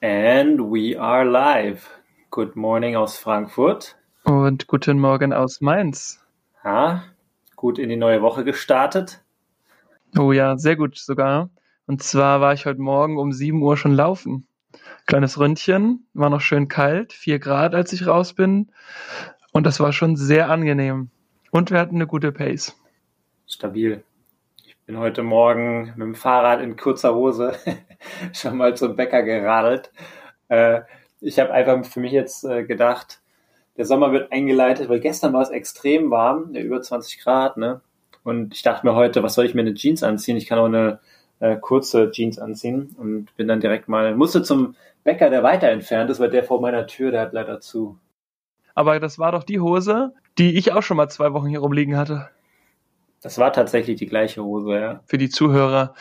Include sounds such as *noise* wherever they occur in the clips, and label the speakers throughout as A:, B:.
A: And we are live. Good morning aus Frankfurt.
B: Und guten Morgen aus Mainz.
A: Ja, gut in die neue Woche gestartet.
B: Oh ja, sehr gut sogar. Und zwar war ich heute Morgen um 7 Uhr schon laufen. Kleines Ründchen, war noch schön kalt, 4 Grad, als ich raus bin. Und das war schon sehr angenehm. Und wir hatten eine gute Pace.
A: Stabil. Ich bin heute Morgen mit dem Fahrrad in kurzer Hose *laughs* schon mal zum Bäcker geradelt. Äh, ich habe einfach für mich jetzt äh, gedacht, der Sommer wird eingeleitet, weil gestern war es extrem warm, ja, über 20 Grad, ne? Und ich dachte mir heute, was soll ich mir eine Jeans anziehen? Ich kann auch eine äh, kurze Jeans anziehen und bin dann direkt mal, musste zum Bäcker, der weiter entfernt ist, weil der vor meiner Tür, der hat leider zu.
B: Aber das war doch die Hose, die ich auch schon mal zwei Wochen hier rumliegen hatte.
A: Das war tatsächlich die gleiche Hose, ja.
B: Für die Zuhörer.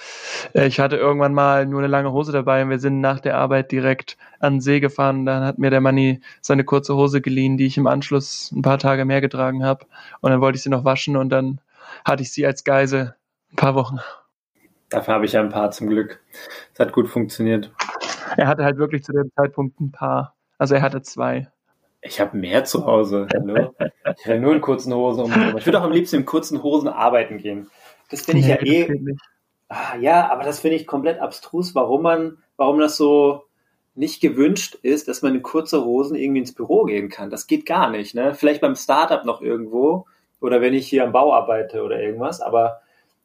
B: Äh, ich hatte irgendwann mal nur eine lange Hose dabei und wir sind nach der Arbeit direkt an den See gefahren. Dann hat mir der Manni seine kurze Hose geliehen, die ich im Anschluss ein paar Tage mehr getragen habe. Und dann wollte ich sie noch waschen und dann hatte ich sie als Geise ein paar Wochen.
A: Dafür habe ich ja ein paar zum Glück. Es hat gut funktioniert.
B: Er hatte halt wirklich zu dem Zeitpunkt ein paar. Also er hatte zwei.
A: Ich habe mehr zu Hause. Hallo? Ich renne nur in kurzen Hosen um. Ich würde auch am liebsten in kurzen Hosen arbeiten gehen. Das finde ich nee, ja eh. Ah, ja, aber das finde ich komplett abstrus, warum man, warum das so nicht gewünscht ist, dass man in kurzer Hosen irgendwie ins Büro gehen kann. Das geht gar nicht. Ne? Vielleicht beim Startup noch irgendwo oder wenn ich hier am Bau arbeite oder irgendwas, aber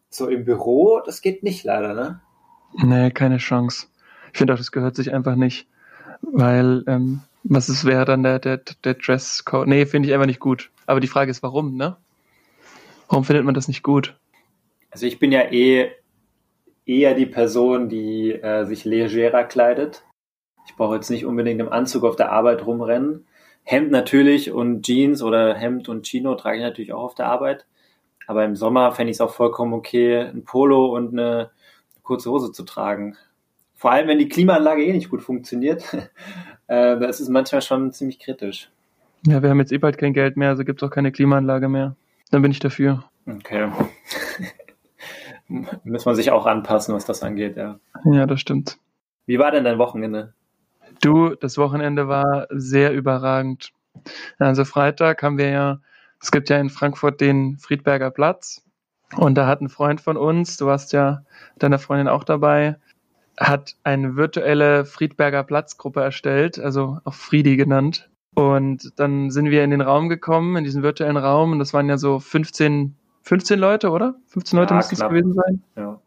A: so im Büro, das geht nicht leider, ne?
B: Nee, keine Chance. Ich finde auch, das gehört sich einfach nicht, weil ähm, was ist, wäre dann der, der, der Dresscode? Nee, finde ich einfach nicht gut. Aber die Frage ist, warum, ne? Warum findet man das nicht gut?
A: Also ich bin ja eh eher die Person, die äh, sich legerer kleidet. Ich brauche jetzt nicht unbedingt im Anzug auf der Arbeit rumrennen. Hemd natürlich und Jeans oder Hemd und Chino trage ich natürlich auch auf der Arbeit. Aber im Sommer fände ich es auch vollkommen okay, ein Polo und eine kurze Hose zu tragen. Vor allem, wenn die Klimaanlage eh nicht gut funktioniert. *laughs* äh, das ist manchmal schon ziemlich kritisch.
B: Ja, wir haben jetzt eh bald kein Geld mehr, also gibt es auch keine Klimaanlage mehr. Dann bin ich dafür.
A: Okay. *laughs* Muss man sich auch anpassen, was das angeht, ja.
B: Ja, das stimmt.
A: Wie war denn dein Wochenende?
B: Du, das Wochenende war sehr überragend. Also Freitag haben wir ja, es gibt ja in Frankfurt den Friedberger Platz. Und da hat ein Freund von uns, du warst ja deiner Freundin auch dabei, hat eine virtuelle Friedberger Platzgruppe erstellt, also auch Friedi genannt. Und dann sind wir in den Raum gekommen, in diesen virtuellen Raum, und das waren ja so 15, 15 Leute, oder? 15 Leute ja, müssten es gewesen sein. Ja.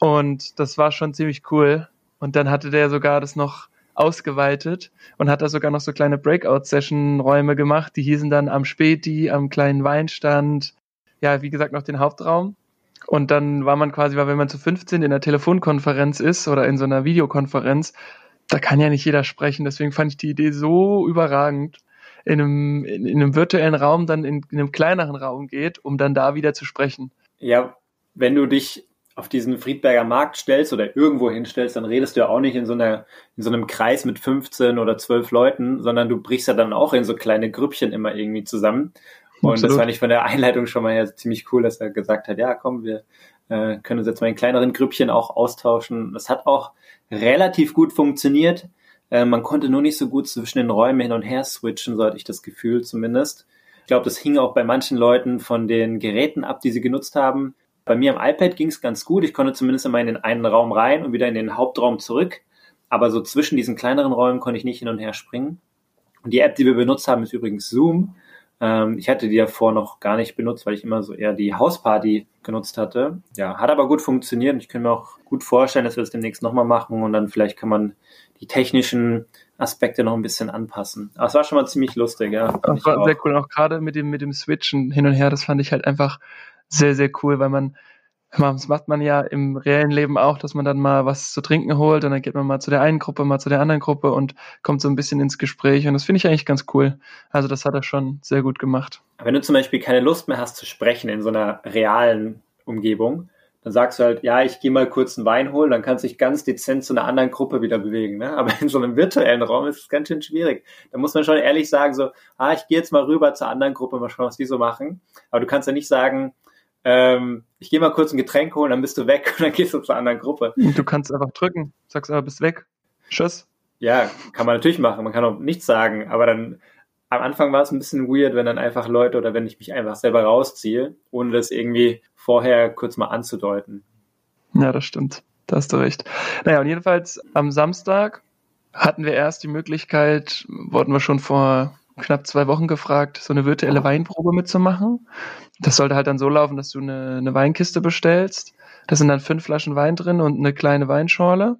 B: Und das war schon ziemlich cool. Und dann hatte der sogar das noch ausgeweitet und hat da sogar noch so kleine Breakout-Session-Räume gemacht. Die hießen dann am Späti, am kleinen Weinstand. Ja, wie gesagt, noch den Hauptraum. Und dann war man quasi, weil wenn man zu 15 in einer Telefonkonferenz ist oder in so einer Videokonferenz, da kann ja nicht jeder sprechen. Deswegen fand ich die Idee so überragend, in einem, in, in einem virtuellen Raum dann in, in einem kleineren Raum geht, um dann da wieder zu sprechen.
A: Ja, wenn du dich auf diesen Friedberger Markt stellst oder irgendwo hinstellst, dann redest du ja auch nicht in so einer, in so einem Kreis mit 15 oder 12 Leuten, sondern du brichst ja dann auch in so kleine Grüppchen immer irgendwie zusammen. Und Absolut. das fand ich von der Einleitung schon mal ja ziemlich cool, dass er gesagt hat, ja, komm, wir äh, können uns jetzt mal in kleineren Grüppchen auch austauschen. Das hat auch relativ gut funktioniert. Äh, man konnte nur nicht so gut zwischen den Räumen hin und her switchen, so hatte ich das Gefühl zumindest. Ich glaube, das hing auch bei manchen Leuten von den Geräten ab, die sie genutzt haben. Bei mir am iPad ging es ganz gut. Ich konnte zumindest immer in den einen Raum rein und wieder in den Hauptraum zurück. Aber so zwischen diesen kleineren Räumen konnte ich nicht hin und her springen. Und die App, die wir benutzt haben, ist übrigens Zoom. Ähm, ich hatte die ja vorher noch gar nicht benutzt, weil ich immer so eher die Hausparty genutzt hatte. Ja, hat aber gut funktioniert und ich kann mir auch gut vorstellen, dass wir das demnächst nochmal machen und dann vielleicht kann man die technischen Aspekte noch ein bisschen anpassen. Aber es war schon mal ziemlich lustig, ja.
B: Das war sehr cool, auch gerade mit dem, mit dem Switchen hin und her, das fand ich halt einfach sehr, sehr cool, weil man das macht man ja im reellen Leben auch, dass man dann mal was zu trinken holt und dann geht man mal zu der einen Gruppe, mal zu der anderen Gruppe und kommt so ein bisschen ins Gespräch und das finde ich eigentlich ganz cool. Also das hat er schon sehr gut gemacht.
A: Wenn du zum Beispiel keine Lust mehr hast zu sprechen in so einer realen Umgebung, dann sagst du halt, ja, ich gehe mal kurz einen Wein holen, dann kannst du dich ganz dezent zu einer anderen Gruppe wieder bewegen. Ne? Aber in so einem virtuellen Raum ist es ganz schön schwierig. Da muss man schon ehrlich sagen, so, ah, ich gehe jetzt mal rüber zur anderen Gruppe, mal schauen, was die so machen. Aber du kannst ja nicht sagen, ähm, ich gehe mal kurz ein Getränk holen, dann bist du weg *laughs* und dann gehst du zur anderen Gruppe.
B: Du kannst einfach drücken, sagst aber, bist weg. Tschüss.
A: Ja, kann man natürlich machen. Man kann auch nichts sagen, aber dann am Anfang war es ein bisschen weird, wenn dann einfach Leute oder wenn ich mich einfach selber rausziehe, ohne das irgendwie vorher kurz mal anzudeuten.
B: Ja, das stimmt. Da hast du recht. Naja, und jedenfalls am Samstag hatten wir erst die Möglichkeit, wurden wir schon vor knapp zwei Wochen gefragt, so eine virtuelle Weinprobe mitzumachen. Das sollte halt dann so laufen, dass du eine, eine Weinkiste bestellst. Da sind dann fünf Flaschen Wein drin und eine kleine Weinschorle.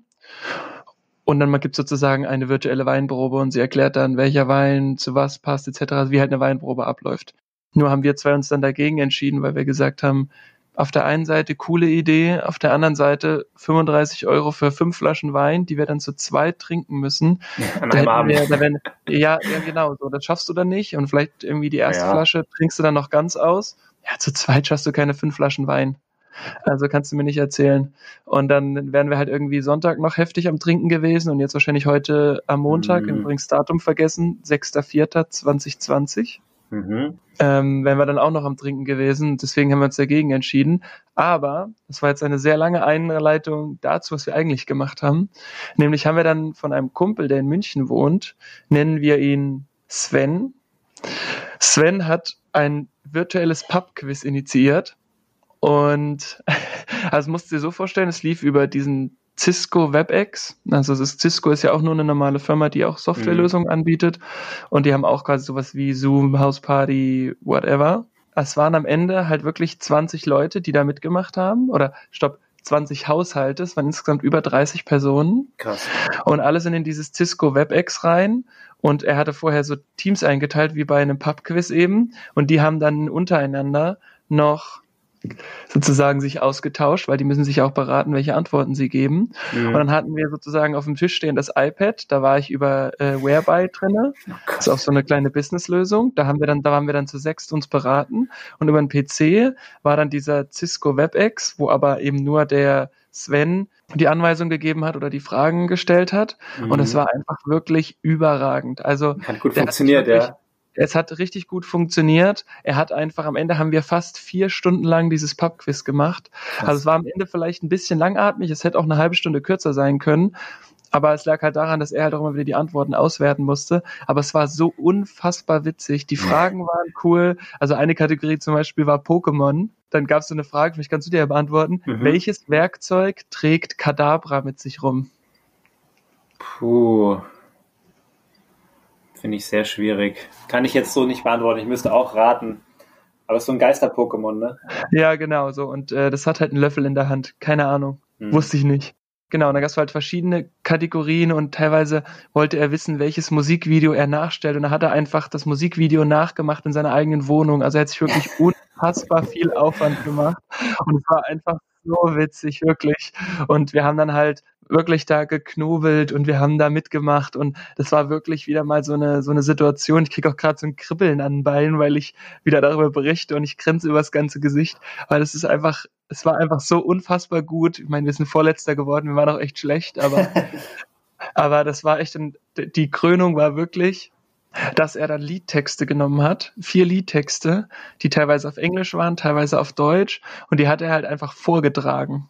B: Und dann gibt es sozusagen eine virtuelle Weinprobe und sie erklärt dann, welcher Wein zu was passt, etc., wie halt eine Weinprobe abläuft. Nur haben wir zwei uns dann dagegen entschieden, weil wir gesagt haben, auf der einen Seite coole Idee, auf der anderen Seite 35 Euro für fünf Flaschen Wein, die wir dann zu zweit trinken müssen. *laughs*
A: An einem Abend.
B: Wir, da werden, ja, ja, genau, so, das schaffst du dann nicht und vielleicht irgendwie die erste
A: Ja.
B: Flasche trinkst du dann noch ganz aus. Ja, zu zweit schaffst du keine fünf Flaschen Wein. Also kannst du mir nicht erzählen. Und dann wären wir halt irgendwie Sonntag noch heftig am Trinken gewesen und jetzt wahrscheinlich heute am Montag,
A: Mhm.
B: übrigens Datum vergessen, 6.4.2020
A: Mhm.
B: ähm, wären wir dann auch noch am Trinken gewesen. Deswegen haben wir uns dagegen entschieden. Aber das war jetzt eine sehr lange Einleitung dazu, was wir eigentlich gemacht haben. Nämlich haben wir dann von einem Kumpel, der in München wohnt, nennen wir ihn Sven. Sven hat ein virtuelles Pub-Quiz initiiert. Und *laughs* also musst du dir so vorstellen, es lief über diesen Cisco WebEx. Also das ist, Cisco ist ja auch nur eine normale Firma, die auch Softwarelösungen anbietet. Und die haben auch quasi sowas wie Zoom, House Party, whatever. Es waren am Ende halt wirklich 20 Leute, die da mitgemacht haben. Oder stopp, 20 Haushalte. Es waren insgesamt über 30 Personen.
A: Krass.
B: Und alle sind in dieses Cisco WebEx rein. Und er hatte vorher so Teams eingeteilt, wie bei einem Pub-Quiz eben. Und die haben dann untereinander noch sozusagen sich ausgetauscht, weil die müssen sich auch beraten, welche Antworten sie geben.
A: Mhm.
B: Und dann hatten wir sozusagen auf dem Tisch stehen das iPad, da war ich über äh, Whereby drinne. Das ist auch so eine kleine Businesslösung. Da haben wir dann, da waren wir dann zu sechst uns beraten. Und über den PC war dann dieser Cisco WebEx, wo aber eben nur der Sven die Anweisung gegeben hat oder die Fragen gestellt hat. Und es
A: Mhm.
B: war einfach wirklich überragend. Also
A: Hat gut funktioniert, ja.
B: Es hat richtig gut funktioniert. Er hat einfach, am Ende haben wir fast vier Stunden lang dieses Pub-Quiz gemacht.
A: Krass.
B: Also es war am Ende vielleicht ein bisschen langatmig, es hätte auch eine halbe Stunde kürzer sein können. Aber es lag halt daran, dass er halt auch immer wieder die Antworten auswerten musste. Aber es war so unfassbar witzig. Die Fragen waren cool. Also eine Kategorie zum Beispiel war Pokémon. Dann gab es so eine Frage, vielleicht kannst du dir ja beantworten.
A: Mhm.
B: Welches Werkzeug trägt Kadabra mit sich rum?
A: Puh. Finde ich sehr schwierig. Kann ich jetzt so nicht beantworten. Ich müsste auch raten. Aber es ist so ein Geister-Pokémon, ne?
B: Ja, genau so. Und äh, das hat halt einen Löffel in der Hand. Keine Ahnung.
A: Hm.
B: Wusste ich nicht. Genau, und da gab es halt verschiedene Kategorien und teilweise wollte er wissen, welches Musikvideo er nachstellt. Und da hat er einfach das Musikvideo nachgemacht in seiner eigenen Wohnung. Also er hat sich wirklich *laughs* unfassbar viel Aufwand gemacht. Und es war einfach so witzig, wirklich. Und wir haben dann halt wirklich da geknobelt und wir haben da mitgemacht und das war wirklich wieder mal so eine so eine Situation. Ich kriege auch gerade so ein Kribbeln an den Beinen, weil ich wieder darüber berichte und ich grinse übers ganze Gesicht, weil es ist einfach, es war einfach so unfassbar gut. Ich meine, wir sind Vorletzter geworden, wir waren auch echt schlecht, aber *laughs* aber das war echt ein, die Krönung war wirklich, dass er dann Liedtexte genommen hat, vier Liedtexte, die teilweise auf Englisch waren, teilweise auf Deutsch und die hat er halt einfach vorgetragen.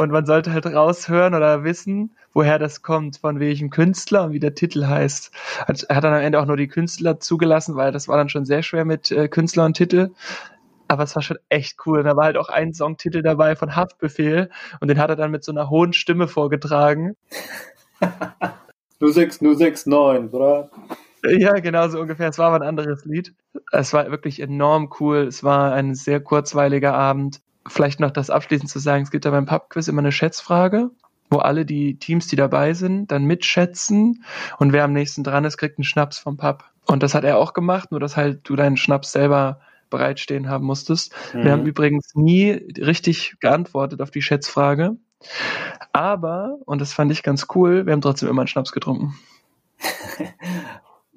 B: Und man sollte halt raushören oder wissen, woher das kommt, von welchem Künstler und wie der Titel heißt. Hat- Er hat dann am Ende auch nur die Künstler zugelassen, weil das war dann schon sehr schwer mit äh, Künstler und Titel. Aber es war schon echt cool. Da war halt auch ein Songtitel dabei von Haftbefehl und den hat er dann mit so einer hohen Stimme vorgetragen.
A: 06069, oder?
B: Ja, genau so ungefähr. Es war aber ein anderes Lied. Es war wirklich enorm cool. Es war ein sehr kurzweiliger Abend. Vielleicht noch das abschließend zu sagen, es gibt ja beim Pubquiz immer eine Schätzfrage, wo alle die Teams, die dabei sind, dann mitschätzen und wer am nächsten dran ist, kriegt einen Schnaps vom Pub. Und das hat er auch gemacht, nur dass halt du deinen Schnaps selber bereitstehen haben musstest. Wir haben
A: Mhm.
B: übrigens nie richtig geantwortet auf die Schätzfrage. Aber, und das fand ich ganz cool, wir haben trotzdem immer einen Schnaps getrunken. *laughs*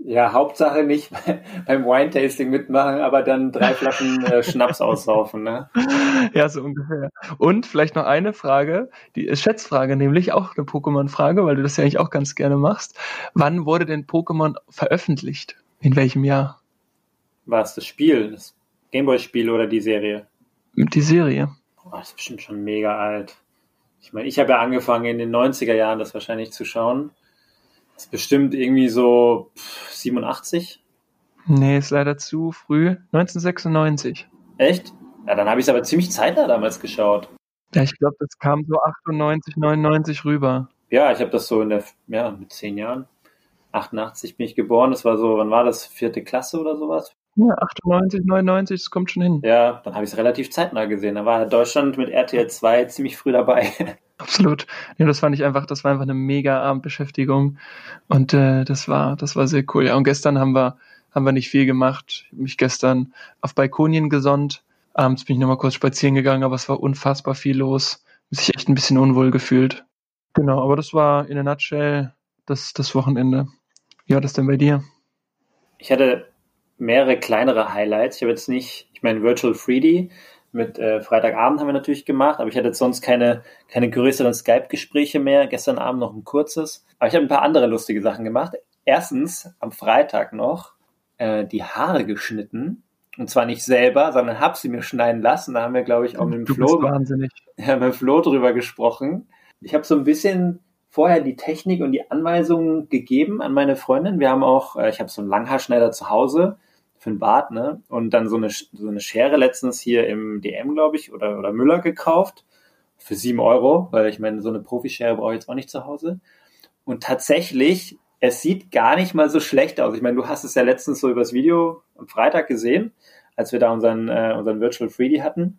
A: Ja, Hauptsache nicht *laughs* beim Wine-Tasting mitmachen, aber dann drei Flaschen äh, Schnaps aussaufen, ne? *laughs*
B: Ja, so ungefähr. Und vielleicht noch eine Frage, die Schätzfrage, nämlich auch eine Pokémon-Frage, weil du das ja eigentlich auch ganz gerne machst. Wann wurde denn Pokémon veröffentlicht? In welchem Jahr?
A: War es das Spiel, das Gameboy-Spiel oder die Serie?
B: Die Serie.
A: Oh, das ist bestimmt schon mega alt. Ich meine, ich habe ja angefangen in den 90er Jahren das wahrscheinlich zu schauen. Das ist bestimmt irgendwie so 87.
B: Nee, ist leider zu früh. 1996.
A: Echt? Ja, dann habe ich es aber ziemlich zeitnah damals geschaut.
B: Ja, ich glaube, das kam so 98, 99 rüber.
A: Ja, ich habe das so in der, ja, mit zehn Jahren. 88 bin ich geboren. Das war so, wann war das? Vierte Klasse oder sowas?
B: Ja, 98, 99, das kommt schon hin.
A: Ja, dann habe ich es relativ zeitnah gesehen. Da war Deutschland mit RTL 2 ziemlich früh dabei. *laughs*
B: Absolut. Nee, das fand ich einfach, das war einfach eine mega Abendbeschäftigung. Und äh, das war, das war sehr cool. Ja, und gestern haben wir, haben wir nicht viel gemacht. Ich habe mich gestern auf Balkonien gesonnt. Abends bin ich nochmal kurz spazieren gegangen, aber es war unfassbar viel los. Sich echt ein bisschen unwohl gefühlt. Genau, aber das war in a nutshell das, das Wochenende. Wie war das denn bei dir?
A: Ich hatte mehrere kleinere Highlights. Ich habe jetzt nicht, ich meine, Virtual 3D mit äh, Freitagabend haben wir natürlich gemacht, aber ich hatte jetzt sonst keine, keine größeren Skype-Gespräche mehr. Gestern Abend noch ein kurzes. Aber ich habe ein paar andere lustige Sachen gemacht. Erstens am Freitag noch äh, die Haare geschnitten. Und zwar nicht selber, sondern habe sie mir schneiden lassen. Da haben wir, glaube ich, auch mit dem Flo. *laughs* Ja, mit dem Flo drüber gesprochen. Ich habe so ein bisschen vorher die Technik und die Anweisungen gegeben an meine Freundin. Wir haben auch, äh, ich habe so einen Langhaarschneider zu Hause für ein Bad, ne? Und dann so eine, so eine Schere letztens hier im DM, glaube ich, oder, oder Müller gekauft. Für sieben Euro, weil ich meine, so eine Profischere brauche ich jetzt auch nicht zu Hause. Und tatsächlich, es sieht gar nicht mal so schlecht aus. Ich meine, du hast es ja letztens so übers Video am Freitag gesehen, als wir da unseren, äh, unseren Virtual 3D hatten.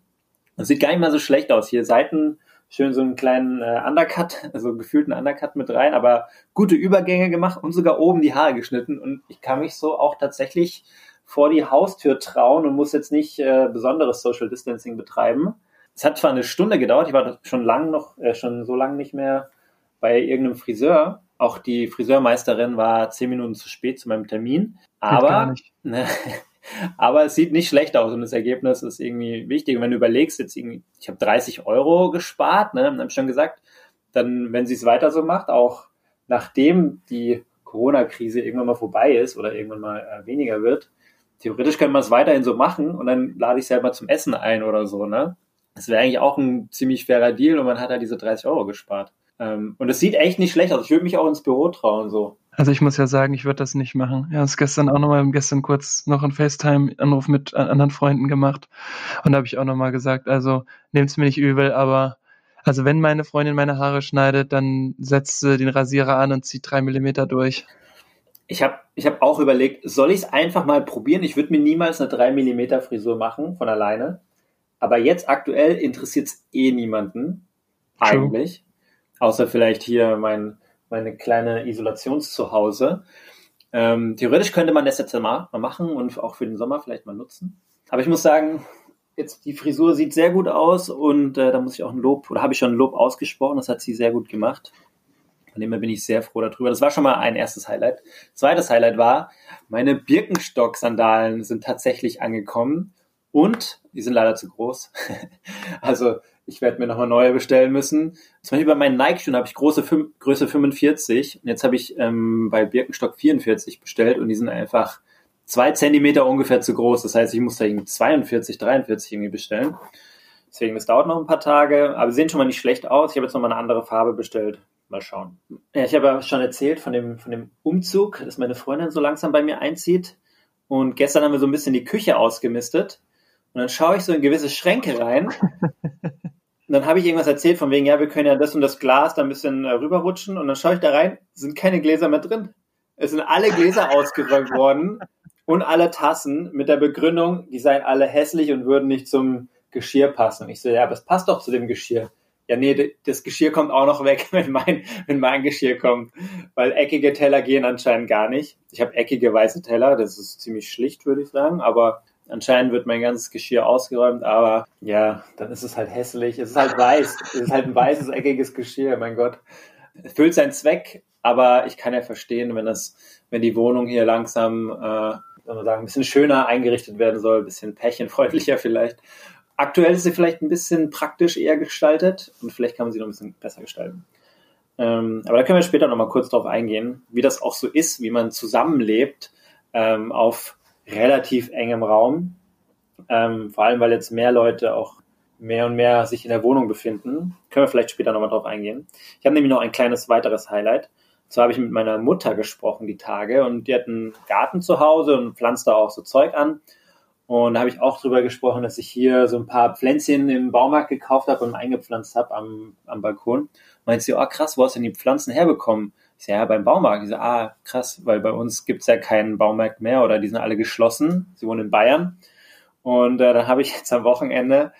A: Es sieht gar nicht mal so schlecht aus. Hier Seiten schön so einen kleinen äh, Undercut, *laughs* also gefühlten Undercut mit rein, aber gute Übergänge gemacht und sogar oben die Haare geschnitten. Und ich kann mich so auch tatsächlich vor die Haustür trauen und muss jetzt nicht äh, besonderes Social Distancing betreiben. Es hat zwar eine Stunde gedauert, ich war schon lang noch, äh, schon so lange nicht mehr bei irgendeinem Friseur. Auch die Friseurmeisterin war zehn Minuten zu spät zu meinem Termin. Aber, *laughs* ne, aber es sieht nicht schlecht aus und das Ergebnis ist irgendwie wichtig. Und wenn du überlegst, jetzt irgendwie, ich habe 30 Euro gespart, ne, habe ich schon gesagt, dann, wenn sie es weiter so macht, auch nachdem die Corona-Krise irgendwann mal vorbei ist oder irgendwann mal äh, weniger wird, theoretisch könnte man es weiterhin so machen und dann lade ich selber zum Essen ein oder so, ne? Das wäre eigentlich auch ein ziemlich fairer Deal und man hat halt diese 30 Euro gespart. Ähm, und es sieht echt nicht schlecht aus. Ich würde mich auch ins Büro trauen, so.
B: Also ich muss ja sagen, ich würde das nicht machen. Ja, das gestern auch nochmal, gestern kurz noch einen FaceTime-Anruf mit anderen Freunden gemacht. Und da habe ich auch nochmal gesagt, also nehmt es mir nicht übel, aber also wenn meine Freundin meine Haare schneidet, dann setzt sie den Rasierer an und zieht drei Millimeter durch
A: ich habe ich hab auch überlegt, soll ich es einfach mal probieren? Ich würde mir niemals eine 3 mm Frisur machen von alleine. Aber jetzt aktuell interessiert es eh niemanden. Eigentlich. True. Außer vielleicht hier mein, meine kleine Isolationszuhause. Ähm, theoretisch könnte man das jetzt mal, machen und auch für den Sommer vielleicht mal nutzen. Aber ich muss sagen, jetzt die Frisur sieht sehr gut aus und äh, da muss ich auch ein Lob, oder habe ich schon ein Lob ausgesprochen, das hat sie sehr gut gemacht. Von dem her bin ich sehr froh darüber. Das war schon mal ein erstes Highlight. Zweites Highlight war, meine Birkenstock-Sandalen sind tatsächlich angekommen und die sind leider zu groß. *laughs* also ich werde mir nochmal neue bestellen müssen. Zum Beispiel bei meinen Nike-Schuhen habe ich große Größe 45 und jetzt habe ich ähm, bei Birkenstock 44 bestellt und die sind einfach zwei Zentimeter ungefähr zu groß. Das heißt, ich muss da irgendwie 42, 43 irgendwie bestellen. Deswegen, das dauert noch ein paar Tage, aber sie sehen schon mal nicht schlecht aus. Ich habe jetzt nochmal eine andere Farbe bestellt. Mal schauen. Ja, ich habe ja schon erzählt von dem, von dem Umzug, dass meine Freundin so langsam bei mir einzieht. Und gestern haben wir so ein bisschen die Küche ausgemistet. Und dann schaue ich so in gewisse Schränke rein. Und dann habe ich irgendwas erzählt von wegen, ja, wir können ja das und das Glas da ein bisschen äh, rüberrutschen. Und dann schaue ich da rein, sind keine Gläser mehr drin. Es sind alle Gläser *laughs* ausgeräumt worden und alle Tassen mit der Begründung, die seien alle hässlich und würden nicht zum Geschirr passen. Und ich so, ja, aber es passt doch zu dem Geschirr ja, nee, das Geschirr kommt auch noch weg, *laughs* wenn mein, wenn mein Geschirr kommt. Weil eckige Teller gehen anscheinend gar nicht. Ich habe eckige weiße Teller, das ist ziemlich schlicht, würde ich sagen, aber anscheinend wird mein ganzes Geschirr ausgeräumt, aber ja, dann ist es halt hässlich. Es ist halt weiß. Es ist halt ein weißes, eckiges Geschirr, mein Gott. Es füllt seinen Zweck, aber ich kann ja verstehen, wenn das, wenn die Wohnung hier langsam, äh, sagen, ein bisschen schöner eingerichtet werden soll, ein bisschen pärchenfreundlicher vielleicht. Aktuell ist sie vielleicht ein bisschen praktisch eher gestaltet und vielleicht kann man sie noch ein bisschen besser gestalten. Ähm, aber da können wir später nochmal kurz drauf eingehen, wie das auch so ist, wie man zusammenlebt ähm, auf relativ engem Raum. Ähm, vor allem, weil jetzt mehr Leute auch mehr und mehr sich in der Wohnung befinden. Können wir vielleicht später nochmal drauf eingehen. Ich habe nämlich noch ein kleines weiteres Highlight. Und So habe ich mit meiner Mutter gesprochen die Tage und die hat einen Garten zu Hause und pflanzt da auch so Zeug an. Und da habe ich auch drüber gesprochen, dass ich hier so ein paar Pflänzchen im Baumarkt gekauft habe und eingepflanzt habe am, am Balkon. Meint sie, oh krass, wo hast du denn die Pflanzen herbekommen? Ich sage, ja, beim Baumarkt. Ich sage, ah, krass, weil bei uns gibt's ja keinen Baumarkt mehr oder die sind alle geschlossen. Sie wohnen in Bayern. Und äh, dann habe ich *laughs* jetzt am Wochenende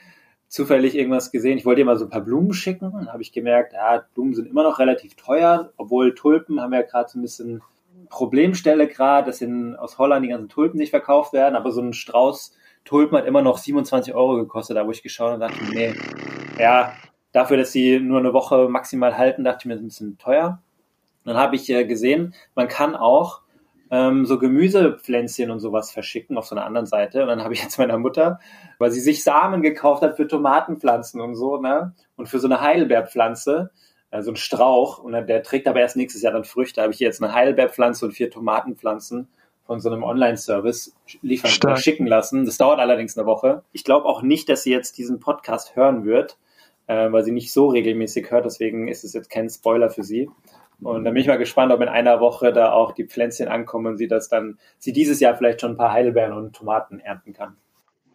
A: zufällig irgendwas gesehen. Ich wollte ihr mal so ein paar Blumen schicken. Dann habe ich gemerkt, ja, Blumen sind immer noch relativ teuer, obwohl Tulpen haben ja gerade so ein bisschen Problemstelle gerade, dass in, aus Holland die ganzen Tulpen nicht verkauft werden, aber so ein Strauß Tulpen hat immer noch 27 Euro gekostet, da wo ich geschaut und dachte, nee, ja, dafür, dass sie nur eine Woche maximal halten, dachte ich mir, das ist ein bisschen teuer. Dann habe ich äh, gesehen, man kann auch ähm, so Gemüsepflänzchen und sowas verschicken auf so einer anderen Seite. Und dann habe ich jetzt meiner Mutter, weil sie sich Samen gekauft hat für Tomatenpflanzen und so, ne? Und für so eine Heidelbeerpflanze, äh, so ein Strauch. Und der trägt aber erst nächstes Jahr dann Früchte. habe ich jetzt eine Heidelbeerpflanze und vier Tomatenpflanzen von so einem Online-Service liefern Stark. schicken lassen. Das dauert allerdings eine Woche. Ich glaube auch nicht, dass sie jetzt diesen Podcast hören wird, äh, weil sie nicht so regelmäßig hört. Deswegen ist es jetzt kein Spoiler für sie. Und da bin ich mal gespannt, ob in einer Woche da auch die Pflänzchen ankommen und sie das dann, sie dieses Jahr vielleicht schon ein paar Heidelbeeren und Tomaten ernten kann.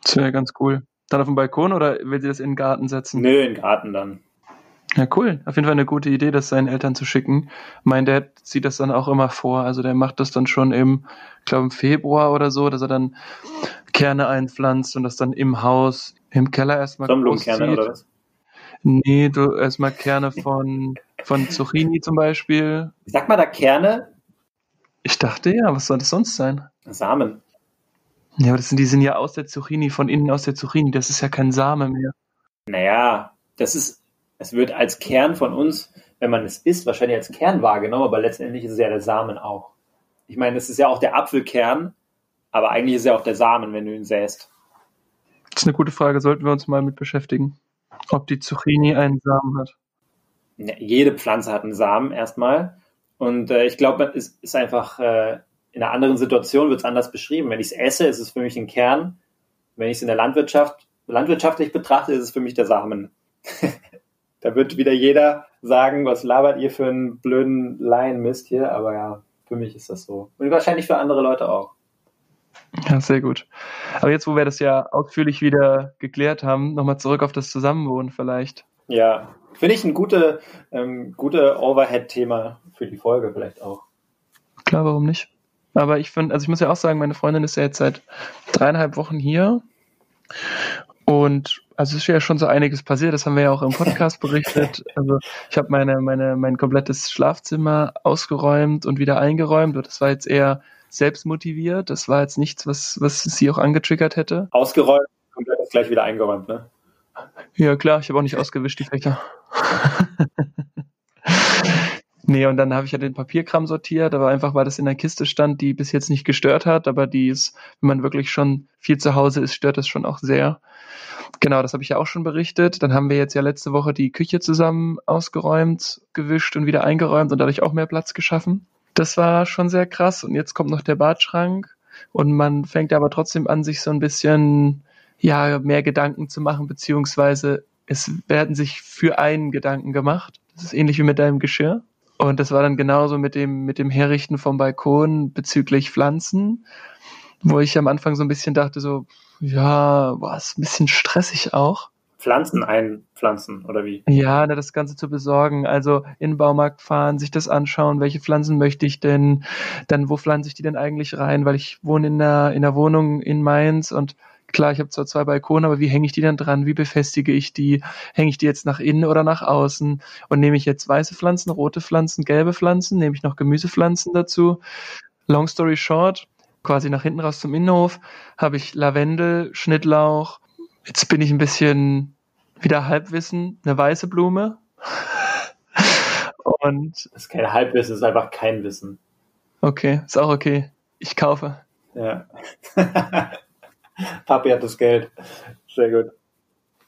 B: Das wäre ganz cool. Dann auf dem Balkon oder will sie das in den Garten setzen?
A: Nö, in den Garten dann.
B: Ja, cool. Auf jeden Fall eine gute Idee, das seinen Eltern zu schicken. Mein Dad sieht das dann auch immer vor. Also der macht das dann schon im, ich glaube im Februar oder so, dass er dann Kerne einpflanzt und das dann im Haus, im Keller erstmal
A: Sonnenblumenkerne oder was?
B: Nee, du erstmal Kerne von, von Zucchini zum Beispiel.
A: Sag mal da Kerne?
B: Ich dachte ja, was soll das sonst sein?
A: Samen.
B: Ja, aber das sind, die sind ja aus der Zucchini, von innen aus der Zucchini. Das ist ja kein Same mehr.
A: Naja, das ist, es wird als Kern von uns, wenn man es isst, wahrscheinlich als Kern wahrgenommen, aber letztendlich ist es ja der Samen auch. Ich meine, es ist ja auch der Apfelkern, aber eigentlich ist es ja auch der Samen, wenn du ihn säst.
B: Das ist eine gute Frage, sollten wir uns mal mit beschäftigen. Ob die Zucchini einen Samen hat?
A: Ja, jede Pflanze hat einen Samen erstmal. Und äh, ich glaube, es ist einfach äh, in einer anderen Situation wird es anders beschrieben. Wenn ich es esse, ist es für mich ein Kern. Wenn ich es in der Landwirtschaft landwirtschaftlich betrachte, ist es für mich der Samen. *laughs* da wird wieder jeder sagen, was labert ihr für einen blöden Laienmist hier, aber ja, für mich ist das so. Und wahrscheinlich für andere Leute auch.
B: Ja, sehr gut. Aber jetzt, wo wir das ja ausführlich wieder geklärt haben, nochmal zurück auf das Zusammenwohnen vielleicht.
A: Ja, finde ich ein gute, ähm, gute Overhead-Thema für die Folge vielleicht auch.
B: Klar, warum nicht? Aber ich finde, also ich muss ja auch sagen, meine Freundin ist ja jetzt seit dreieinhalb Wochen hier. Und also es ist ja schon so einiges passiert, das haben wir ja auch im Podcast *laughs* berichtet. Also ich habe meine, meine, mein komplettes Schlafzimmer ausgeräumt und wieder eingeräumt. Und das war jetzt eher selbst motiviert. Das war jetzt nichts, was, was sie auch angetriggert hätte.
A: Ausgeräumt, komplett gleich wieder eingeräumt, ne?
B: Ja, klar, ich habe auch nicht ausgewischt, die Fächer. *laughs* nee, und dann habe ich ja den Papierkram sortiert, aber einfach, weil das in der Kiste stand, die bis jetzt nicht gestört hat, aber die ist, wenn man wirklich schon viel zu Hause ist, stört das schon auch sehr. Genau, das habe ich ja auch schon berichtet. Dann haben wir jetzt ja letzte Woche die Küche zusammen ausgeräumt, gewischt und wieder eingeräumt und dadurch auch mehr Platz geschaffen. Das war schon sehr krass. Und jetzt kommt noch der Badschrank. Und man fängt aber trotzdem an, sich so ein bisschen, ja, mehr Gedanken zu machen, beziehungsweise es werden sich für einen Gedanken gemacht. Das ist ähnlich wie mit deinem Geschirr. Und das war dann genauso mit dem, mit dem Herrichten vom Balkon bezüglich Pflanzen, wo ich am Anfang so ein bisschen dachte, so, ja, boah, ist ein bisschen stressig auch.
A: Pflanzen einpflanzen oder wie?
B: Ja, das Ganze zu besorgen. Also in den Baumarkt fahren, sich das anschauen, welche Pflanzen möchte ich denn, dann wo pflanze ich die denn eigentlich rein, weil ich wohne in der, in der Wohnung in Mainz und klar, ich habe zwar zwei Balkone, aber wie hänge ich die dann dran? Wie befestige ich die? Hänge ich die jetzt nach innen oder nach außen? Und nehme ich jetzt weiße Pflanzen, rote Pflanzen, gelbe Pflanzen? Nehme ich noch Gemüsepflanzen dazu? Long story short, quasi nach hinten raus zum Innenhof habe ich Lavendel, Schnittlauch, Jetzt bin ich ein bisschen wieder Halbwissen, eine weiße Blume. *laughs*
A: Und das ist kein Halbwissen, das ist einfach kein Wissen.
B: Okay, ist auch okay. Ich kaufe.
A: Ja. *laughs* Papi hat das Geld. Sehr gut.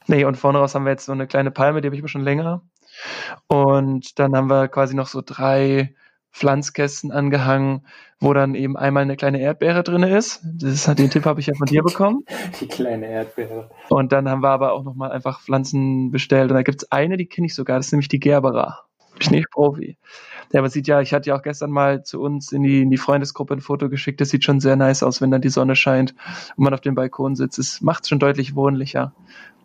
B: Nee, und vorne raus haben wir jetzt so eine kleine Palme, die habe ich aber schon länger. Und dann haben wir quasi noch so drei Pflanzkästen angehangen, wo dann eben einmal eine kleine Erdbeere drin ist. Das ist, den Tipp habe ich ja von dir bekommen.
A: Die kleine Erdbeere.
B: Und dann haben wir aber auch nochmal einfach Pflanzen bestellt. Und da gibt es eine, die kenne ich sogar, das ist nämlich die Gerbera. Bin ich nicht Profi. Ja, aber sieht ja, ich hatte ja auch gestern mal zu uns in die, in die Freundesgruppe ein Foto geschickt. Das sieht schon sehr nice aus, wenn dann die Sonne scheint und man auf dem Balkon sitzt. Es macht es schon deutlich wohnlicher.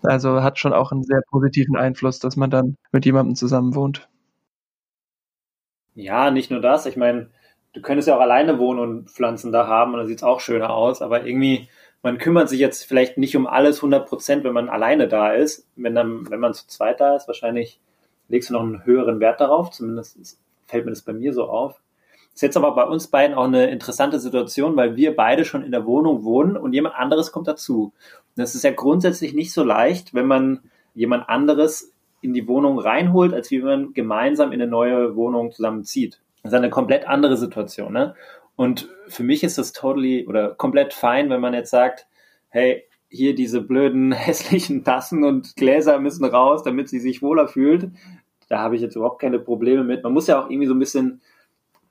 B: Also hat schon auch einen sehr positiven Einfluss, dass man dann mit jemandem zusammen wohnt.
A: Ja, nicht nur das. Ich meine, du könntest ja auch alleine wohnen und Pflanzen da haben und dann sieht es auch schöner aus. Aber irgendwie, man kümmert sich jetzt vielleicht nicht um alles 100 Prozent, wenn man alleine da ist. Wenn, dann, wenn man zu zweit da ist, wahrscheinlich legst du noch einen höheren Wert darauf. Zumindest fällt mir das bei mir so auf. Ist jetzt aber bei uns beiden auch eine interessante Situation, weil wir beide schon in der Wohnung wohnen und jemand anderes kommt dazu. Und das ist ja grundsätzlich nicht so leicht, wenn man jemand anderes in die Wohnung reinholt, als wie man gemeinsam in eine neue Wohnung zusammenzieht. Das ist eine komplett andere Situation. Ne? Und für mich ist das totally oder komplett fein, wenn man jetzt sagt, hey, hier diese blöden *laughs* hässlichen Tassen und Gläser müssen raus, damit sie sich wohler fühlt. Da habe ich jetzt überhaupt keine Probleme mit. Man muss ja auch irgendwie so ein bisschen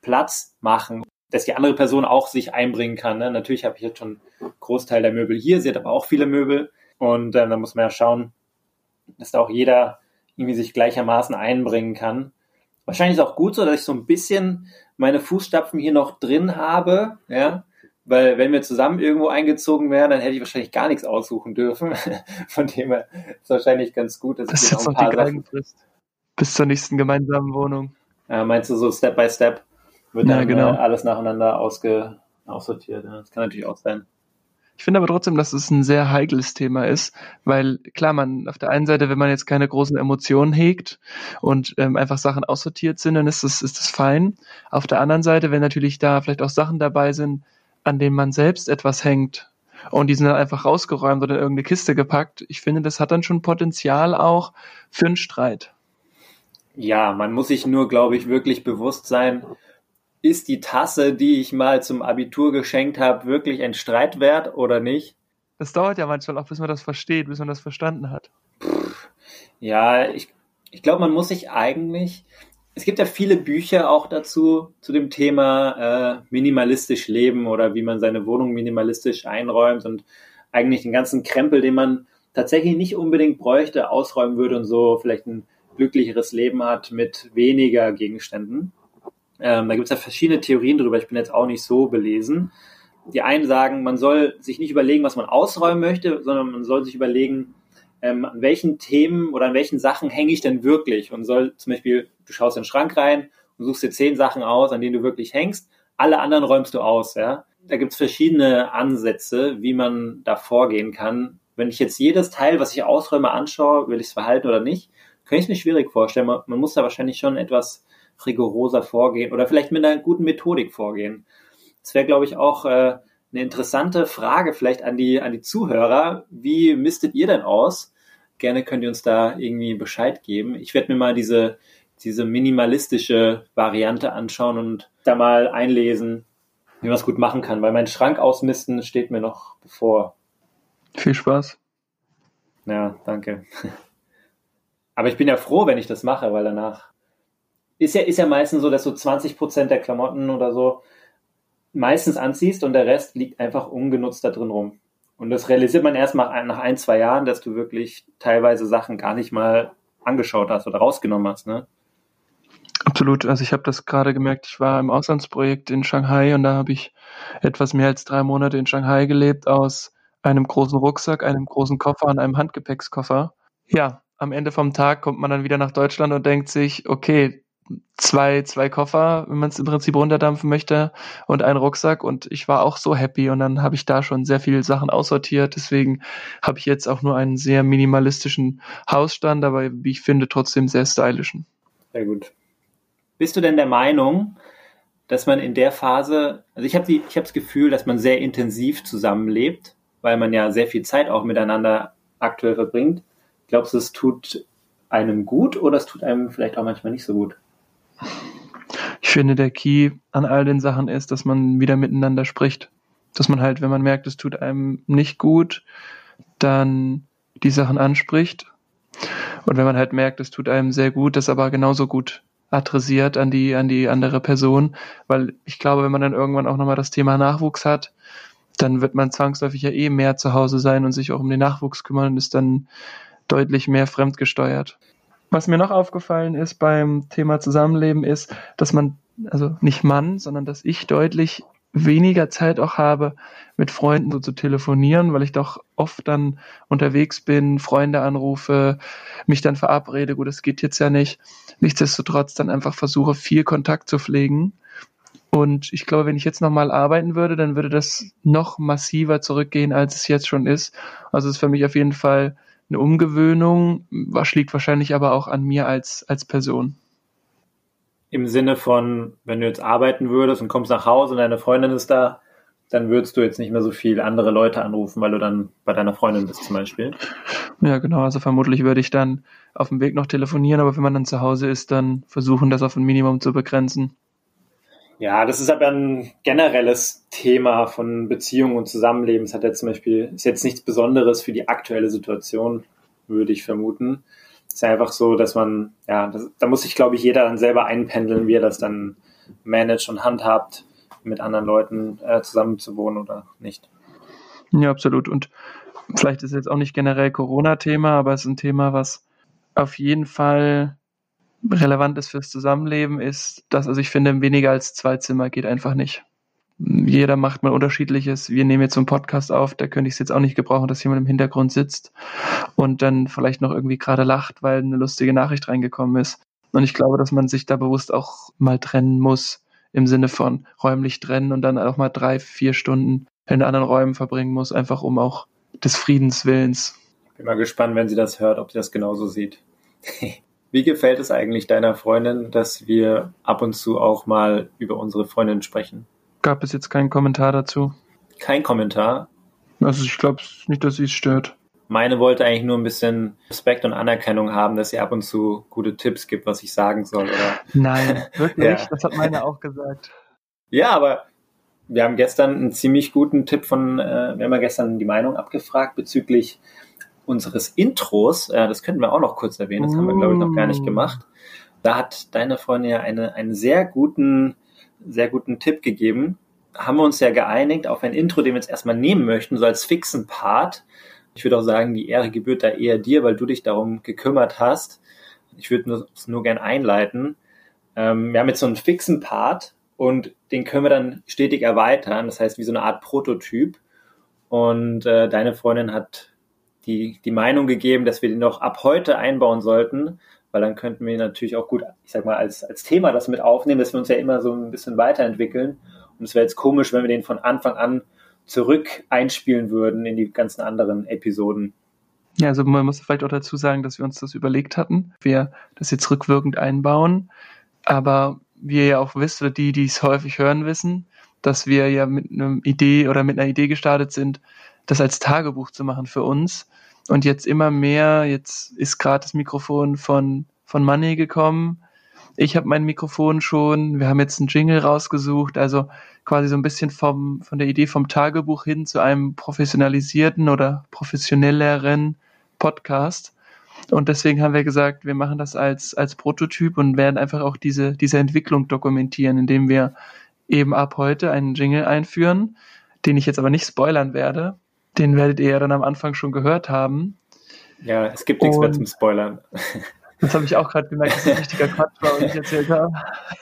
A: Platz machen, dass die andere Person auch sich einbringen kann. Ne? Natürlich habe ich jetzt schon einen Großteil der Möbel hier, sie hat aber auch viele Möbel. Und äh, da muss man ja schauen, dass da auch jeder irgendwie sich gleichermaßen einbringen kann. Wahrscheinlich ist auch gut so, dass ich so ein bisschen meine Fußstapfen hier noch drin habe, ja, weil wenn wir zusammen irgendwo eingezogen wären, dann hätte ich wahrscheinlich gar nichts aussuchen dürfen. *laughs* Von dem her ist wahrscheinlich ganz gut, dass
B: das
A: ich
B: jetzt noch die Galgenfrist. Bis zur nächsten gemeinsamen Wohnung.
A: Ja, meinst du so Step by Step wird
B: Ja,
A: dann
B: genau.
A: äh, alles nacheinander ausge, aussortiert? Ja, das kann natürlich auch sein.
B: Ich finde aber trotzdem, dass es ein sehr heikles Thema ist, weil klar, man auf der einen Seite, wenn man jetzt keine großen Emotionen hegt und ähm, einfach Sachen aussortiert sind, dann ist das, ist das fein. Auf der anderen Seite, wenn natürlich da vielleicht auch Sachen dabei sind, an denen man selbst etwas hängt und die sind dann einfach rausgeräumt oder in irgendeine Kiste gepackt, ich finde, das hat dann schon Potenzial auch für einen Streit.
A: Ja, man muss sich nur, glaube ich, wirklich bewusst sein, ist die Tasse, die ich mal zum Abitur geschenkt habe, wirklich ein Streit wert oder nicht?
B: Das dauert ja manchmal auch, bis man das versteht, bis man das verstanden hat.
A: Ja, ich, ich glaube, man muss sich eigentlich, es gibt ja viele Bücher auch dazu, zu dem Thema äh, minimalistisch leben oder wie man seine Wohnung minimalistisch einräumt und eigentlich den ganzen Krempel, den man tatsächlich nicht unbedingt bräuchte, ausräumen würde und so vielleicht ein glücklicheres Leben hat mit weniger Gegenständen. Ähm, da gibt es ja verschiedene Theorien drüber. Ich bin jetzt auch nicht so belesen. Die einen sagen, man soll sich nicht überlegen, was man ausräumen möchte, sondern man soll sich überlegen, ähm, an welchen Themen oder an welchen Sachen hänge ich denn wirklich und soll zum Beispiel, du schaust in den Schrank rein und suchst dir zehn Sachen aus, an denen du wirklich hängst, alle anderen räumst du aus, ja. Da gibt es verschiedene Ansätze, wie man da vorgehen kann. Wenn ich jetzt jedes Teil, was ich ausräume, anschaue, will ich es verhalten oder nicht, kann ich mir schwierig vorstellen. Man, man muss da wahrscheinlich schon etwas rigoroser vorgehen oder vielleicht mit einer guten Methodik vorgehen. Das wäre, glaube ich, auch äh, eine interessante Frage vielleicht an die, an die Zuhörer. Wie mistet ihr denn aus? Gerne könnt ihr uns da irgendwie Bescheid geben. Ich werde mir mal diese, diese minimalistische Variante anschauen und da mal einlesen, wie man es gut machen kann, weil mein Schrank ausmisten steht mir noch bevor.
B: Viel Spaß.
A: Ja, danke. *laughs* Aber ich bin ja froh, wenn ich das mache, weil danach ist ja, ist ja meistens so, dass du 20 Prozent der Klamotten oder so meistens anziehst und der Rest liegt einfach ungenutzt da drin rum. Und das realisiert man erst mal nach ein, zwei Jahren, dass du wirklich teilweise Sachen gar nicht mal angeschaut hast oder rausgenommen hast, ne?
B: Absolut. Also ich habe das gerade gemerkt, ich war im Auslandsprojekt in Shanghai und da habe ich etwas mehr als drei Monate in Shanghai gelebt aus einem großen Rucksack, einem großen Koffer und einem Handgepäckskoffer. Ja, am Ende vom Tag kommt man dann wieder nach Deutschland und denkt sich, okay, zwei, zwei Koffer, wenn man es im Prinzip runterdampfen möchte und ein Rucksack und ich war auch so happy und dann habe ich da schon sehr viele Sachen aussortiert. Deswegen habe ich jetzt auch nur einen sehr minimalistischen Hausstand, aber wie ich finde, trotzdem sehr stylischen.
A: Sehr gut. Bist du denn der Meinung, dass man in der Phase, also ich habe habe das Gefühl, dass man sehr intensiv zusammenlebt, weil man ja sehr viel Zeit auch miteinander aktuell verbringt. Glaubst du, es tut einem gut oder es tut einem vielleicht auch manchmal nicht so gut?
B: Ich finde, der Key an all den Sachen ist, dass man wieder miteinander spricht. Dass man halt, wenn man merkt, es tut einem nicht gut, dann die Sachen anspricht. Und wenn man halt merkt, es tut einem sehr gut, das aber genauso gut adressiert an die, an die andere Person. Weil ich glaube, wenn man dann irgendwann auch nochmal das Thema Nachwuchs hat, dann wird man zwangsläufig ja eh mehr zu Hause sein und sich auch um den Nachwuchs kümmern und ist dann deutlich mehr fremdgesteuert. Was mir noch aufgefallen ist beim Thema Zusammenleben ist, dass man, also nicht Mann, sondern dass ich deutlich weniger Zeit auch habe, mit Freunden so zu telefonieren, weil ich doch oft dann unterwegs bin, Freunde anrufe, mich dann verabrede. Gut, das geht jetzt ja nicht. Nichtsdestotrotz dann einfach versuche, viel Kontakt zu pflegen. Und ich glaube, wenn ich jetzt nochmal arbeiten würde, dann würde das noch massiver zurückgehen, als es jetzt schon ist. Also es ist für mich auf jeden Fall eine Umgewöhnung, was liegt wahrscheinlich aber auch an mir als, als Person.
A: Im Sinne von, wenn du jetzt arbeiten würdest und kommst nach Hause und deine Freundin ist da, dann würdest du jetzt nicht mehr so viel andere Leute anrufen, weil du dann bei deiner Freundin bist zum Beispiel.
B: Ja, genau. Also vermutlich würde ich dann auf dem Weg noch telefonieren, aber wenn man dann zu Hause ist, dann versuchen, das auf ein Minimum zu begrenzen.
A: Ja, das ist aber ein generelles Thema von Beziehungen und Zusammenleben. Es hat ja zum Beispiel, ist jetzt nichts Besonderes für die aktuelle Situation, würde ich vermuten. Es ist einfach so, dass man, ja, das, da muss sich, glaube ich, jeder dann selber einpendeln, wie er das dann managt und handhabt, mit anderen Leuten äh, zusammen oder nicht.
B: Ja, absolut. Und vielleicht ist jetzt auch nicht generell Corona-Thema, aber es ist ein Thema, was auf jeden Fall relevant ist fürs Zusammenleben, ist, dass also ich finde, weniger als zwei Zimmer geht einfach nicht. Jeder macht mal unterschiedliches. Wir nehmen jetzt so einen Podcast auf, da könnte ich es jetzt auch nicht gebrauchen, dass jemand im Hintergrund sitzt und dann vielleicht noch irgendwie gerade lacht, weil eine lustige Nachricht reingekommen ist. Und ich glaube, dass man sich da bewusst auch mal trennen muss, im Sinne von räumlich trennen und dann auch mal drei, vier Stunden in anderen Räumen verbringen muss, einfach um auch des Friedens Willens.
A: Bin mal gespannt, wenn sie das hört, ob sie das genauso sieht. *laughs* Wie gefällt es eigentlich deiner Freundin, dass wir ab und zu auch mal über unsere Freundin sprechen?
B: Gab es jetzt keinen Kommentar dazu?
A: Kein Kommentar?
B: Also ich glaube nicht, dass sie es stört.
A: Meine wollte eigentlich nur ein bisschen Respekt und Anerkennung haben, dass sie ab und zu gute Tipps gibt, was ich sagen soll. Oder?
B: Nein, *laughs* wirklich? ja. Das hat meine auch gesagt.
A: Ja, aber wir haben gestern einen ziemlich guten Tipp von, äh, wir haben ja gestern die Meinung abgefragt bezüglich unseres Intros, äh, das könnten wir auch noch kurz erwähnen, das haben wir, glaube ich, noch gar nicht mm. gemacht. Da hat deine Freundin ja eine, einen sehr guten, sehr guten Tipp gegeben. Haben wir uns ja geeinigt auf ein Intro, den wir jetzt erstmal nehmen möchten, so als fixen Part. Ich würde auch sagen, die Ehre gebührt da eher dir, weil du dich darum gekümmert hast. Ich würde es nur, nur gern einleiten. Ähm, wir haben jetzt so einen fixen Part und den können wir dann stetig erweitern. Das heißt, wie so eine Art Prototyp. Und äh, deine Freundin hat die, die Meinung gegeben, dass wir den noch ab heute einbauen sollten, weil dann könnten wir natürlich auch gut, ich sag mal, als, als Thema das mit aufnehmen, dass wir uns ja immer so ein bisschen weiterentwickeln. Und es wäre jetzt komisch, wenn wir den von Anfang an zurück einspielen würden in die ganzen anderen Episoden.
B: Ja, also man muss vielleicht auch dazu sagen, dass wir uns das überlegt hatten, wir das jetzt rückwirkend einbauen. Aber wie ihr ja auch wisst, oder die, die es häufig hören, wissen, dass wir ja mit einer Idee oder mit einer Idee gestartet sind, das als Tagebuch zu machen für uns. Und jetzt immer mehr, jetzt ist gerade das Mikrofon von, von Money gekommen. Ich habe mein Mikrofon schon. Wir haben jetzt einen Jingle rausgesucht. Also quasi so ein bisschen vom, von der Idee vom Tagebuch hin zu einem professionalisierten oder professionelleren Podcast. Und deswegen haben wir gesagt, wir machen das als, als Prototyp und werden einfach auch diese, diese Entwicklung dokumentieren, indem wir eben ab heute einen Jingle einführen, den ich jetzt aber nicht spoilern werde, den werdet ihr ja dann am Anfang schon gehört haben.
A: Ja, es gibt nichts mehr zum Spoilern.
B: Das habe ich auch gerade gemerkt, dass ein richtiger Quatsch war, was ich erzählt habe.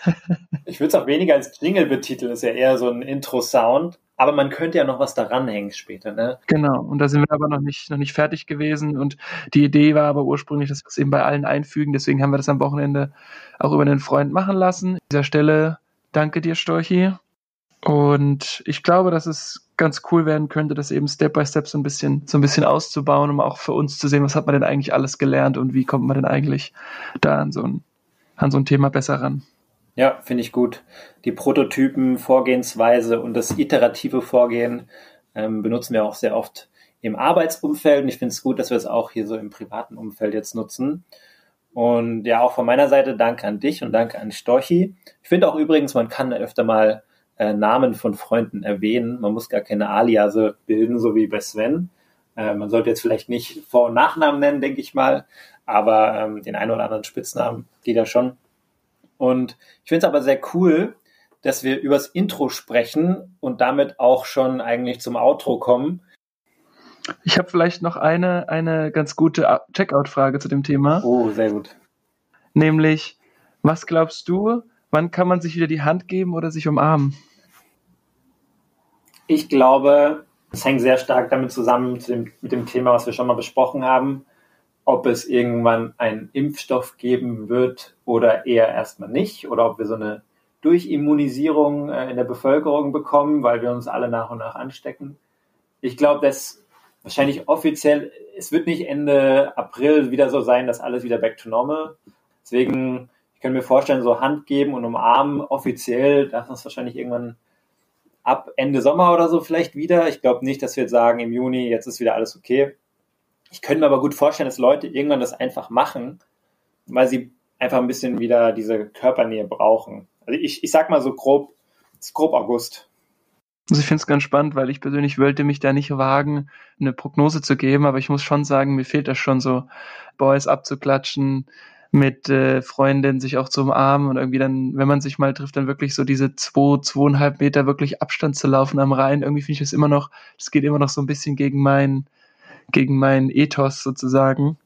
B: *laughs*
A: Ich würde es auch weniger als Jingle betiteln, das ist ja eher so ein Intro-Sound. Aber man könnte ja noch was daran hängen später, ne?
B: Genau, und da sind wir aber noch nicht, noch nicht fertig gewesen. Und die Idee war aber ursprünglich, dass wir es eben bei allen einfügen. Deswegen haben wir das am Wochenende auch über einen Freund machen lassen. An dieser Stelle danke dir, Storchi. Und ich glaube, dass es ganz cool werden könnte, das eben Step by Step so ein bisschen, so ein bisschen auszubauen, um auch für uns zu sehen, was hat man denn eigentlich alles gelernt und wie kommt man denn eigentlich da an so ein, an so ein Thema besser ran.
A: Ja, finde ich gut. Die Prototypen, Vorgehensweise und das iterative Vorgehen ähm, benutzen wir auch sehr oft im Arbeitsumfeld und ich finde es gut, dass wir es auch hier so im privaten Umfeld jetzt nutzen. Und ja, auch von meiner Seite danke an dich und danke an Storchi. Ich finde auch übrigens, man kann öfter mal äh, Namen von Freunden erwähnen. Man muss gar keine Aliase bilden, so wie bei Sven. Äh, man sollte jetzt vielleicht nicht Vor- und Nachnamen nennen, denke ich mal, aber ähm, den einen oder anderen Spitznamen geht da schon. Und ich finde es aber sehr cool, dass wir übers Intro sprechen und damit auch schon eigentlich zum Outro kommen.
B: Ich habe vielleicht noch eine, eine ganz gute Checkout-Frage zu dem Thema.
A: Oh, sehr gut.
B: nämlich, was glaubst du, wann kann man sich wieder die Hand geben oder sich umarmen?
A: Ich glaube, es hängt sehr stark damit zusammen mit dem, mit dem Thema, was wir schon mal besprochen haben, ob es irgendwann einen Impfstoff geben wird oder eher erstmal nicht, oder ob wir so eine Durchimmunisierung äh, in der Bevölkerung bekommen, weil wir uns alle nach und nach anstecken. Ich glaube, dass wahrscheinlich offiziell, es wird nicht Ende April wieder so sein, dass alles wieder back to normal. Deswegen, ich kann mir vorstellen, so Hand geben und umarmen offiziell, das wahrscheinlich irgendwann ab Ende Sommer oder so vielleicht wieder. Ich glaube nicht, dass wir jetzt sagen, im Juni, jetzt ist wieder alles okay. Ich könnte mir aber gut vorstellen, dass Leute irgendwann das einfach machen, weil sie einfach ein bisschen wieder diese Körpernähe brauchen. Also ich, ich sag mal so grob, ist grob August.
B: Also ich finde es ganz spannend, weil ich persönlich wollte mich da nicht wagen, eine Prognose zu geben, aber ich muss schon sagen, mir fehlt das schon so, Boys abzuklatschen, mit äh, Freundinnen sich auch zu umarmen und irgendwie dann, wenn man sich mal trifft, dann wirklich so diese zwei, zweieinhalb Meter wirklich Abstand zu laufen am Rhein. Irgendwie finde ich das immer noch, das geht immer noch so ein bisschen gegen mein, gegen mein Ethos sozusagen.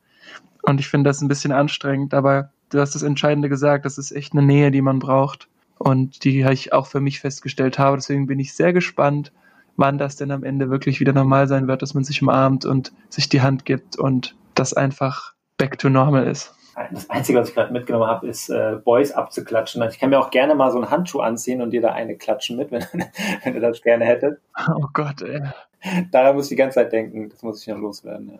B: Und ich finde das ein bisschen anstrengend, aber du hast das Entscheidende gesagt, das ist echt eine Nähe, die man braucht und die ich auch für mich festgestellt habe. Deswegen bin ich sehr gespannt, wann das denn am Ende wirklich wieder normal sein wird, dass man sich umarmt und sich die Hand gibt und das einfach back to normal ist
A: das Einzige, was ich gerade mitgenommen habe, ist äh, Boys abzuklatschen. Ich kann mir auch gerne mal so einen Handschuh anziehen und dir da eine klatschen mit, *laughs* wenn, wenn du das gerne hättest.
B: Oh Gott, ey.
A: Daran muss ich die ganze Zeit denken. Das muss ich noch loswerden, ja.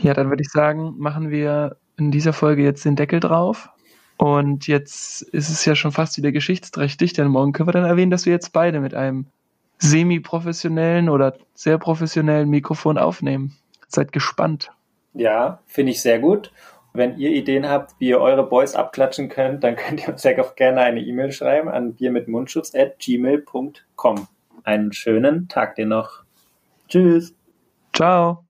B: Ja, dann würde ich sagen, machen wir in dieser Folge jetzt den Deckel drauf. Und jetzt ist es ja schon fast wieder geschichtsträchtig, denn morgen können wir dann erwähnen, dass wir jetzt beide mit einem semi-professionellen oder sehr professionellen Mikrofon aufnehmen. Seid gespannt.
A: Ja, finde ich sehr gut. Wenn ihr Ideen habt, wie ihr eure Boys abklatschen könnt, dann könnt ihr uns auch gerne eine E-Mail schreiben an biermitmundschutz.gmail.com. Einen schönen Tag dir noch. Tschüss.
B: Ciao.